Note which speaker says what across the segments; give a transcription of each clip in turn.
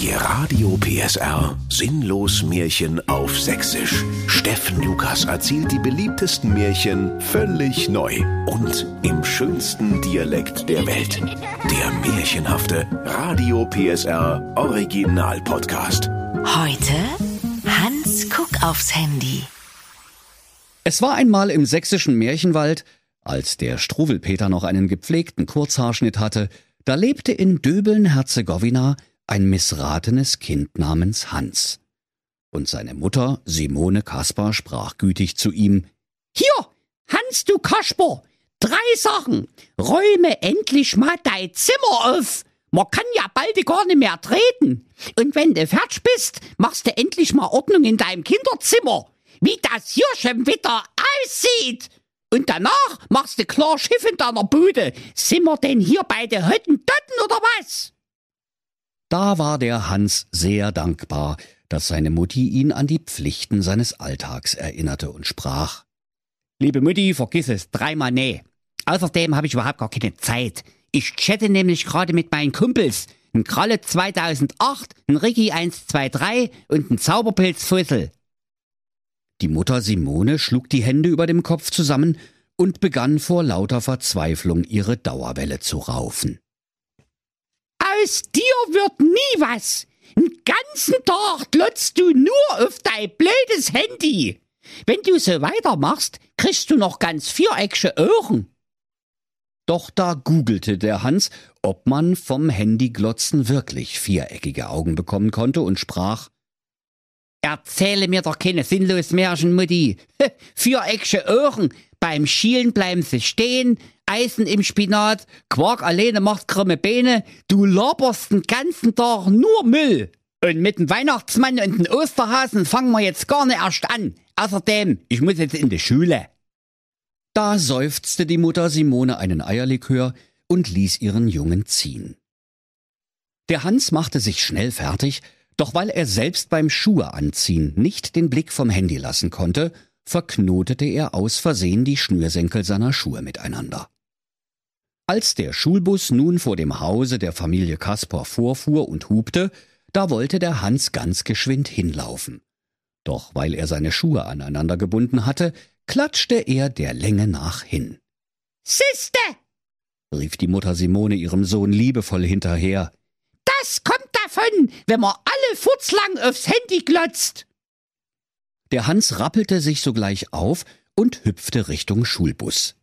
Speaker 1: Die Radio PSR Sinnlos Märchen auf Sächsisch. Steffen Lukas erzählt die beliebtesten Märchen völlig neu und im schönsten Dialekt der Welt. Der märchenhafte Radio PSR Original Podcast.
Speaker 2: Heute Hans guck aufs Handy.
Speaker 3: Es war einmal im sächsischen Märchenwald, als der Struwelpeter noch einen gepflegten Kurzhaarschnitt hatte, da lebte in Döbeln-Herzegowina ein missratenes Kind namens Hans. Und seine Mutter, Simone Kaspar, sprach gütig zu ihm,
Speaker 4: Hier, Hans, du Kasper, drei Sachen. Räume endlich mal dein Zimmer auf. Man kann ja bald gar nicht mehr treten. Und wenn du fertig bist, machst du endlich mal Ordnung in deinem Kinderzimmer. Wie das hier schon wieder aussieht. Und danach machst du klar Schiff in deiner Bude. Sind wir denn hier bei den Hottentotten oder was?
Speaker 3: Da war der Hans sehr dankbar, dass seine Mutti ihn an die Pflichten seines Alltags erinnerte und sprach.
Speaker 4: Liebe Mutti, vergiss es, dreimal nee. Außerdem habe ich überhaupt gar keine Zeit. Ich chatte nämlich gerade mit meinen Kumpels. Ein Kralle 2008, ein Ricky 123 und ein Zauberpilzfussel.
Speaker 3: Die Mutter Simone schlug die Hände über dem Kopf zusammen und begann vor lauter Verzweiflung ihre Dauerwelle zu raufen.
Speaker 4: Aus dir wird nie was. Den ganzen Tag glotzt du nur auf dein blödes Handy. Wenn du so weitermachst, kriegst du noch ganz viereckige Ohren.
Speaker 3: Doch da googelte der Hans, ob man vom Handyglotzen wirklich viereckige Augen bekommen konnte und sprach
Speaker 4: Erzähle mir doch keine sinnlos Märchen, Mutti. Viereckige Ohren, beim Schielen bleiben sie stehen, Eisen im Spinat, Quark alleine macht krumme Beine, du laberst den ganzen Tag nur Müll. Und mit dem Weihnachtsmann und dem Osterhasen fangen wir jetzt gar nicht erst an. Außerdem, ich muss jetzt in die Schule.
Speaker 3: Da seufzte die Mutter Simone einen Eierlikör und ließ ihren Jungen ziehen. Der Hans machte sich schnell fertig, doch weil er selbst beim Schuhe anziehen nicht den Blick vom Handy lassen konnte, verknotete er aus Versehen die Schnürsenkel seiner Schuhe miteinander. Als der Schulbus nun vor dem Hause der Familie Kaspar vorfuhr und hupte, da wollte der Hans ganz geschwind hinlaufen. Doch weil er seine Schuhe aneinander gebunden hatte, klatschte er der Länge nach hin.
Speaker 4: Siste!
Speaker 3: rief die Mutter Simone ihrem Sohn liebevoll hinterher.
Speaker 4: Das kommt davon, wenn man alle furzlang aufs Handy glotzt.
Speaker 3: Der Hans rappelte sich sogleich auf und hüpfte Richtung Schulbus.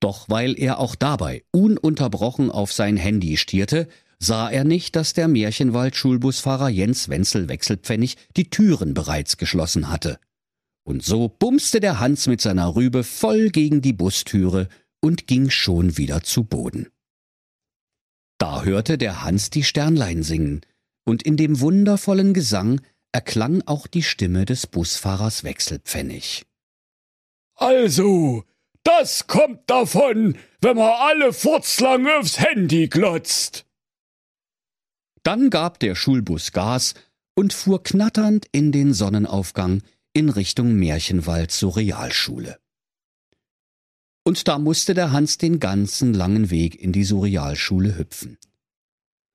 Speaker 3: Doch weil er auch dabei ununterbrochen auf sein Handy stierte, sah er nicht, dass der Märchenwald-Schulbusfahrer Jens Wenzel Wechselpfennig die Türen bereits geschlossen hatte. Und so bumste der Hans mit seiner Rübe voll gegen die Bustüre und ging schon wieder zu Boden. Da hörte der Hans die Sternlein singen, und in dem wundervollen Gesang erklang auch die Stimme des Busfahrers Wechselpfennig.
Speaker 5: Also, das kommt davon, wenn man alle furzlang aufs Handy glotzt.
Speaker 3: Dann gab der Schulbus Gas und fuhr knatternd in den Sonnenaufgang in Richtung Märchenwald zur Realschule. Und da musste der Hans den ganzen langen Weg in die Surrealschule hüpfen.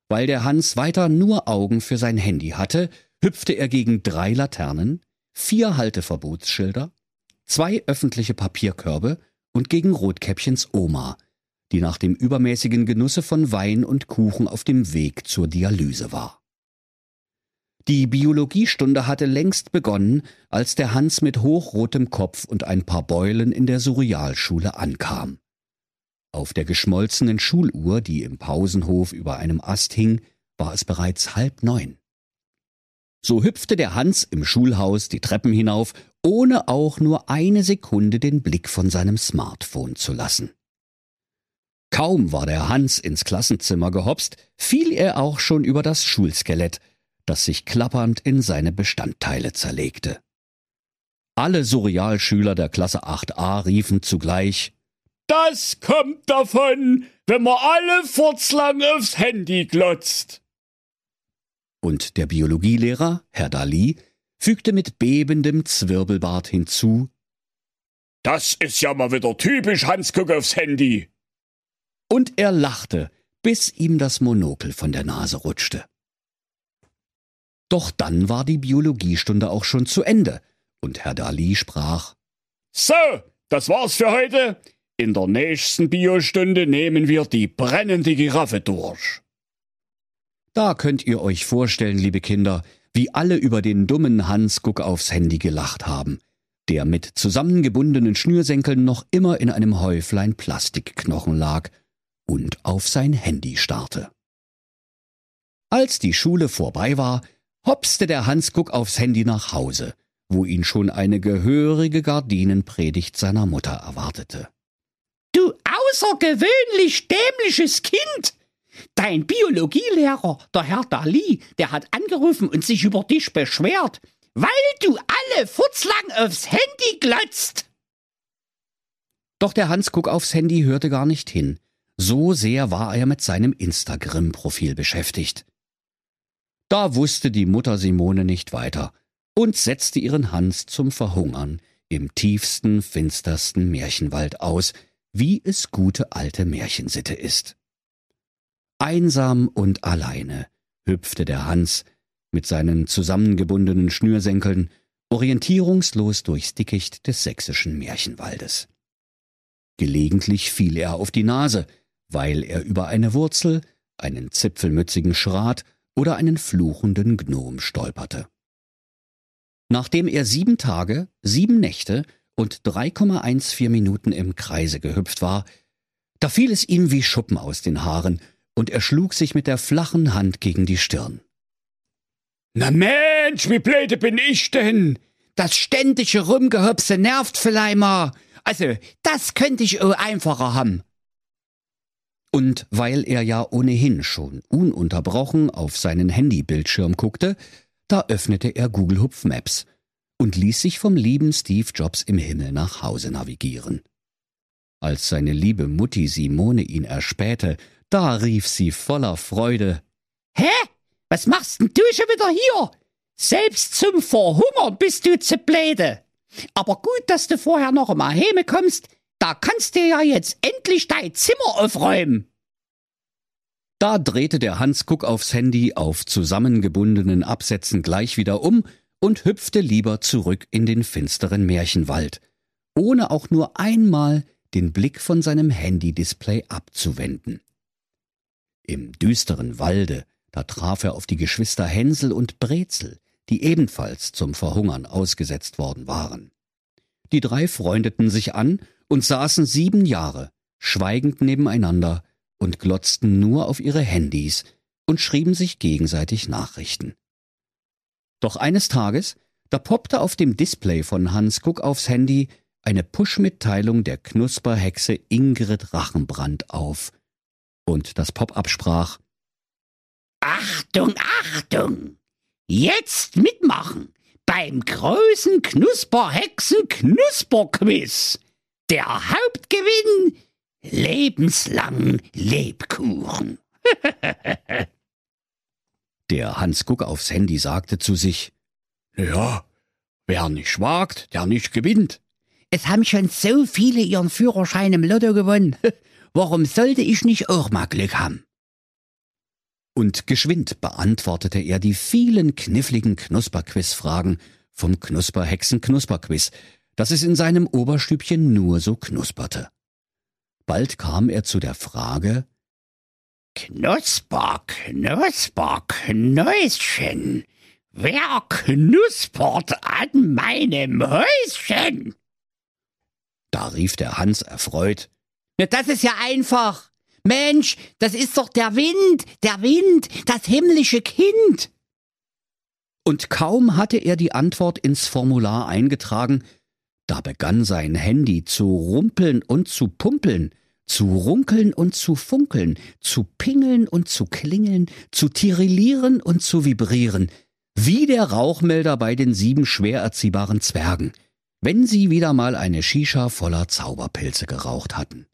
Speaker 3: Weil der Hans weiter nur Augen für sein Handy hatte, hüpfte er gegen drei Laternen, vier Halteverbotsschilder, zwei öffentliche Papierkörbe und gegen Rotkäppchens Oma, die nach dem übermäßigen Genusse von Wein und Kuchen auf dem Weg zur Dialyse war. Die Biologiestunde hatte längst begonnen, als der Hans mit hochrotem Kopf und ein paar Beulen in der Surrealschule ankam. Auf der geschmolzenen Schuluhr, die im Pausenhof über einem Ast hing, war es bereits halb neun. So hüpfte der Hans im Schulhaus die Treppen hinauf, ohne auch nur eine Sekunde den Blick von seinem Smartphone zu lassen. Kaum war der Hans ins Klassenzimmer gehopst, fiel er auch schon über das Schulskelett, das sich klappernd in seine Bestandteile zerlegte. Alle Surrealschüler der Klasse 8a riefen zugleich
Speaker 5: Das kommt davon, wenn man alle furzlang aufs Handy glotzt.
Speaker 3: Und der Biologielehrer, Herr Dali, fügte mit bebendem Zwirbelbart hinzu
Speaker 5: Das ist ja mal wieder typisch Hans Guck aufs Handy.
Speaker 3: Und er lachte, bis ihm das Monokel von der Nase rutschte. Doch dann war die Biologiestunde auch schon zu Ende, und Herr Dali sprach
Speaker 5: So, das war's für heute. In der nächsten Biostunde nehmen wir die brennende Giraffe durch.
Speaker 3: Da könnt ihr euch vorstellen, liebe Kinder, wie alle über den dummen Hans Guck aufs Handy gelacht haben, der mit zusammengebundenen Schnürsenkeln noch immer in einem Häuflein Plastikknochen lag und auf sein Handy starrte. Als die Schule vorbei war, hopste der Hans Guck aufs Handy nach Hause, wo ihn schon eine gehörige Gardinenpredigt seiner Mutter erwartete.
Speaker 4: Du außergewöhnlich dämliches Kind! Dein Biologielehrer, der Herr Dali, der hat angerufen und sich über dich beschwert, weil du alle futzlang aufs Handy glotzt.
Speaker 3: Doch der Hans Guck aufs Handy hörte gar nicht hin. So sehr war er mit seinem Instagram-Profil beschäftigt. Da wusste die Mutter Simone nicht weiter und setzte ihren Hans zum Verhungern im tiefsten, finstersten Märchenwald aus, wie es gute alte Märchensitte ist. Einsam und alleine hüpfte der Hans mit seinen zusammengebundenen Schnürsenkeln orientierungslos durchs Dickicht des sächsischen Märchenwaldes. Gelegentlich fiel er auf die Nase, weil er über eine Wurzel, einen zipfelmützigen Schrat oder einen fluchenden Gnom stolperte. Nachdem er sieben Tage, sieben Nächte und 3,14 Minuten im Kreise gehüpft war, da fiel es ihm wie Schuppen aus den Haaren und er schlug sich mit der flachen Hand gegen die Stirn.
Speaker 5: Na Mensch, wie blöde bin ich denn?
Speaker 4: Das ständige Rumgehopse nervt mal. Also, das könnte ich einfacher haben.
Speaker 3: Und weil er ja ohnehin schon ununterbrochen auf seinen Handybildschirm guckte, da öffnete er Google Hupf Maps und ließ sich vom lieben Steve Jobs im Himmel nach Hause navigieren. Als seine liebe Mutti Simone ihn erspähte, da rief sie voller Freude
Speaker 4: Hä? Was machst denn du schon wieder hier? Selbst zum Verhungern bist du zu bläde. Aber gut, dass du vorher noch mal Heme kommst, da kannst du ja jetzt endlich dein Zimmer aufräumen.
Speaker 3: Da drehte der Hans Guck aufs Handy auf zusammengebundenen Absätzen gleich wieder um und hüpfte lieber zurück in den finsteren Märchenwald, ohne auch nur einmal den Blick von seinem Handy-Display abzuwenden. Im düsteren Walde, da traf er auf die Geschwister Hänsel und Brezel, die ebenfalls zum Verhungern ausgesetzt worden waren. Die drei freundeten sich an und saßen sieben Jahre, schweigend nebeneinander, und glotzten nur auf ihre Handys und schrieben sich gegenseitig Nachrichten. Doch eines Tages, da poppte auf dem Display von Hans Guck aufs Handy eine Push-Mitteilung der Knusperhexe Ingrid Rachenbrand auf. Und das Pop-up sprach
Speaker 4: Achtung, Achtung! Jetzt mitmachen beim großen Knusperhexen Knusperquiz. Der Hauptgewinn lebenslang Lebkuchen.
Speaker 3: Der Hans Guck aufs Handy sagte zu sich,
Speaker 5: Ja, wer nicht wagt, der nicht gewinnt.
Speaker 4: Es haben schon so viele ihren Führerschein im Lotto gewonnen. Warum sollte ich nicht auch mal Glück haben?
Speaker 3: Und geschwind beantwortete er die vielen kniffligen Knusperquiz-Fragen vom Knusperhexen Knusperquiz, dass es in seinem Oberstübchen nur so knusperte. Bald kam er zu der Frage
Speaker 4: Knusper, Knusper, Knäuschen. Wer knuspert an meinem Häuschen?
Speaker 3: Da rief der Hans erfreut
Speaker 4: Na, das ist ja einfach. Mensch, das ist doch der Wind, der Wind, das himmlische Kind.
Speaker 3: Und kaum hatte er die Antwort ins Formular eingetragen, da begann sein Handy zu rumpeln und zu pumpeln, zu runkeln und zu funkeln, zu pingeln und zu klingeln, zu tirillieren und zu vibrieren, wie der Rauchmelder bei den sieben schwer erziehbaren Zwergen, wenn sie wieder mal eine Shisha voller Zauberpilze geraucht hatten.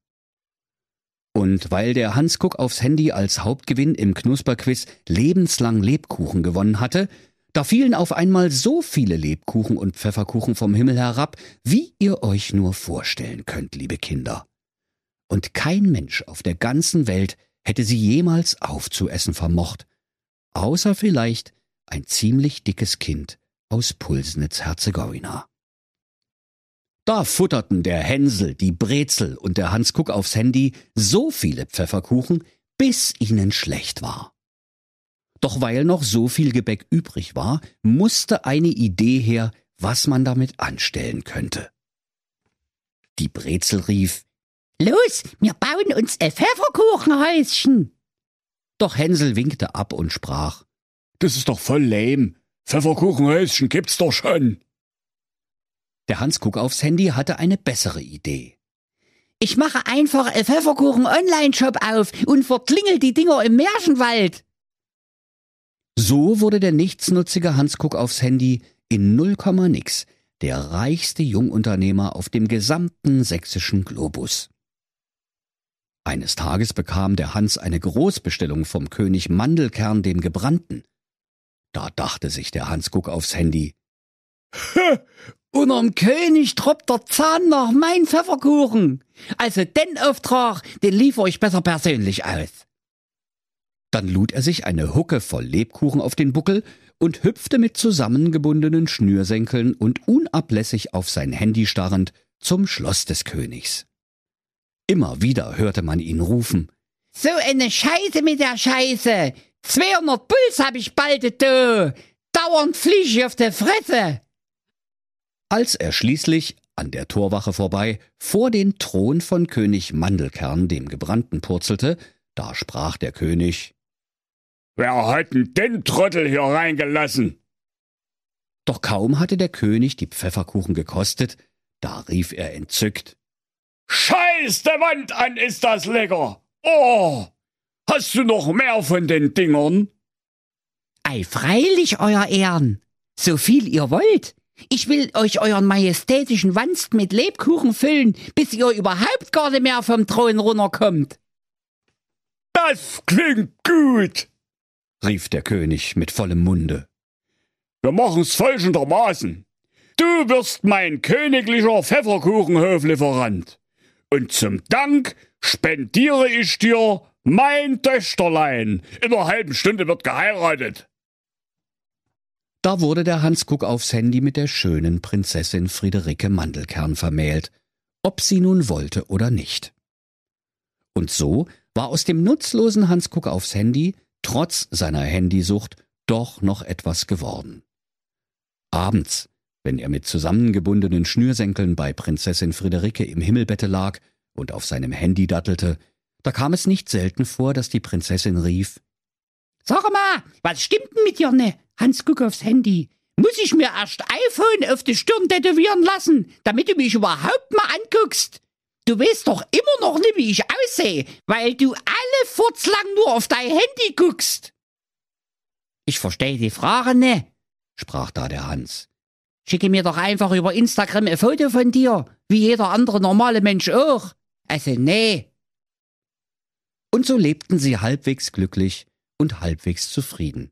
Speaker 3: Und weil der Hans Guck aufs Handy als Hauptgewinn im Knusperquiz lebenslang Lebkuchen gewonnen hatte, da fielen auf einmal so viele Lebkuchen und Pfefferkuchen vom Himmel herab, wie ihr euch nur vorstellen könnt, liebe Kinder. Und kein Mensch auf der ganzen Welt hätte sie jemals aufzuessen vermocht, außer vielleicht ein ziemlich dickes Kind aus Pulsnitz-Herzegowina. Da futterten der Hänsel, die Brezel und der Hans Kuck aufs Handy so viele Pfefferkuchen, bis ihnen schlecht war. Doch weil noch so viel Gebäck übrig war, musste eine Idee her, was man damit anstellen könnte. Die Brezel rief,
Speaker 4: Los, wir bauen uns ein Pfefferkuchenhäuschen.
Speaker 3: Doch Hänsel winkte ab und sprach,
Speaker 5: Das ist doch voll lame. Pfefferkuchenhäuschen gibt's doch schon.
Speaker 3: Der Hans Kuck aufs Handy hatte eine bessere Idee.
Speaker 4: Ich mache einfach einen Pfefferkuchen-Online-Shop auf und verklingel die Dinger im Märchenwald.
Speaker 3: So wurde der nichtsnutzige Hans Kuck aufs Handy in null Komma nix der reichste Jungunternehmer auf dem gesamten sächsischen Globus. Eines Tages bekam der Hans eine Großbestellung vom König Mandelkern dem Gebrannten. Da dachte sich der Hans Kuck aufs Handy.
Speaker 4: Unterm König troppt der Zahn nach mein Pfefferkuchen. Also den Auftrag, den liefere ich besser persönlich aus.
Speaker 3: Dann lud er sich eine Hucke voll Lebkuchen auf den Buckel und hüpfte mit zusammengebundenen Schnürsenkeln und unablässig auf sein Handy starrend zum Schloss des Königs. Immer wieder hörte man ihn rufen.
Speaker 4: So eine Scheiße mit der Scheiße. 200 Puls hab ich bald, du. Dauernd flieg ich auf der Fresse.
Speaker 3: Als er schließlich an der Torwache vorbei vor den Thron von König Mandelkern dem Gebrannten purzelte, da sprach der König
Speaker 5: Wer hat denn den Trottel hier reingelassen?
Speaker 3: Doch kaum hatte der König die Pfefferkuchen gekostet, da rief er entzückt
Speaker 5: Scheiß der Wand an, ist das lecker! Oh! Hast du noch mehr von den Dingern?
Speaker 4: Ei, freilich, Euer Ehren. So viel ihr wollt. Ich will euch euren majestätischen Wanst mit Lebkuchen füllen, bis ihr überhaupt gar nicht mehr vom Thron runterkommt.
Speaker 5: Das klingt gut,
Speaker 3: rief der König mit vollem Munde.
Speaker 5: Wir machen's folgendermaßen. Du wirst mein königlicher Pfefferkuchenhoflieferant. Und zum Dank spendiere ich dir mein Töchterlein. In einer halben Stunde wird geheiratet.
Speaker 3: Da wurde der Hans Kuck aufs Handy mit der schönen Prinzessin Friederike Mandelkern vermählt, ob sie nun wollte oder nicht. Und so war aus dem nutzlosen Hans Kuck aufs Handy, trotz seiner Handysucht, doch noch etwas geworden. Abends, wenn er mit zusammengebundenen Schnürsenkeln bei Prinzessin Friederike im Himmelbette lag und auf seinem Handy dattelte, da kam es nicht selten vor, dass die Prinzessin rief
Speaker 4: Sag mal, was stimmt denn mit dir ne? Hans, guck aufs Handy. Muss ich mir erst iPhone auf die Stirn tätowieren lassen, damit du mich überhaupt mal anguckst? Du weißt doch immer noch nicht, wie ich aussehe, weil du alle furzlang nur auf dein Handy guckst. Ich verstehe die Frage ne, sprach da der Hans. Schicke mir doch einfach über Instagram ein Foto von dir, wie jeder andere normale Mensch auch. Also nee.
Speaker 3: Und so lebten sie halbwegs glücklich und halbwegs zufrieden,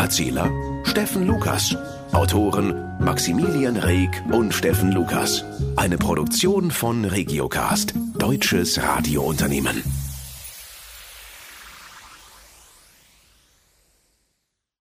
Speaker 1: Erzähler Steffen Lukas. Autoren Maximilian Reg und Steffen Lukas. Eine Produktion von Regiocast, deutsches Radiounternehmen.